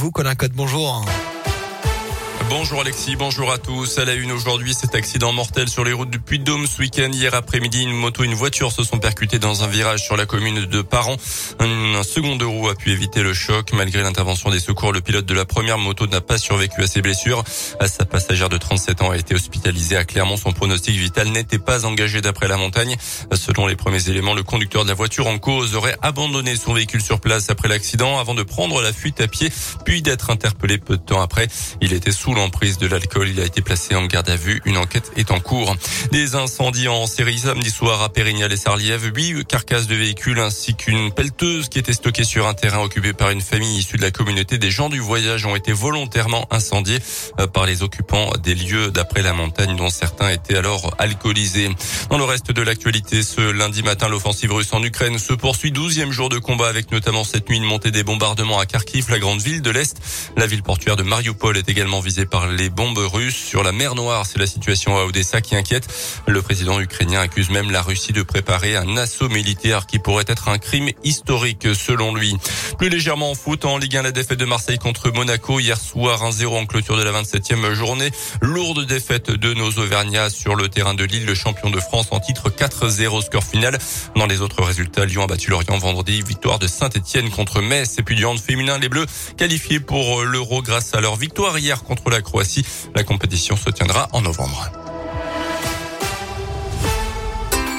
vous, Colin Code. Bonjour. Bonjour Alexis, bonjour à tous. À la une aujourd'hui, cet accident mortel sur les routes du Puy-de-Dôme ce week-end. Hier après-midi, une moto et une voiture se sont percutées dans un virage sur la commune de Paran. Un second de roue a pu éviter le choc. Malgré l'intervention des secours, le pilote de la première moto n'a pas survécu à ses blessures. Sa passagère de 37 ans a été hospitalisée à Clermont. Son pronostic vital n'était pas engagé d'après la montagne. Selon les premiers éléments, le conducteur de la voiture en cause aurait abandonné son véhicule sur place après l'accident avant de prendre la fuite à pied, puis d'être interpellé peu de temps après. Il était sous prise de l'alcool. Il a été placé en garde à vue. Une enquête est en cours. Des incendies en série samedi soir à Pérignal et Sarliève. Huit carcasses de véhicules ainsi qu'une pelleteuse qui était stockée sur un terrain occupé par une famille issue de la communauté des gens du voyage ont été volontairement incendiés euh, par les occupants des lieux d'après la montagne dont certains étaient alors alcoolisés. Dans le reste de l'actualité, ce lundi matin, l'offensive russe en Ukraine se poursuit. Douzième jour de combat avec notamment cette nuit une montée des bombardements à Kharkiv, la grande ville de l'Est. La ville portuaire de Mariupol est également visée par les bombes russes sur la mer Noire. C'est la situation à Odessa qui inquiète. Le président ukrainien accuse même la Russie de préparer un assaut militaire qui pourrait être un crime historique selon lui. Plus légèrement en foot, en Ligue 1, la défaite de Marseille contre Monaco hier soir 1-0 en clôture de la 27e journée. Lourde défaite de nos Auvergnats sur le terrain de Lille, le champion de France en titre 4-0 score final. Dans les autres résultats, Lyon a battu Lorient vendredi, victoire de Saint-Etienne contre Metz et puis du hand féminin, les Bleus qualifiés pour l'Euro grâce à leur victoire hier contre la Croatie. La compétition se tiendra en novembre.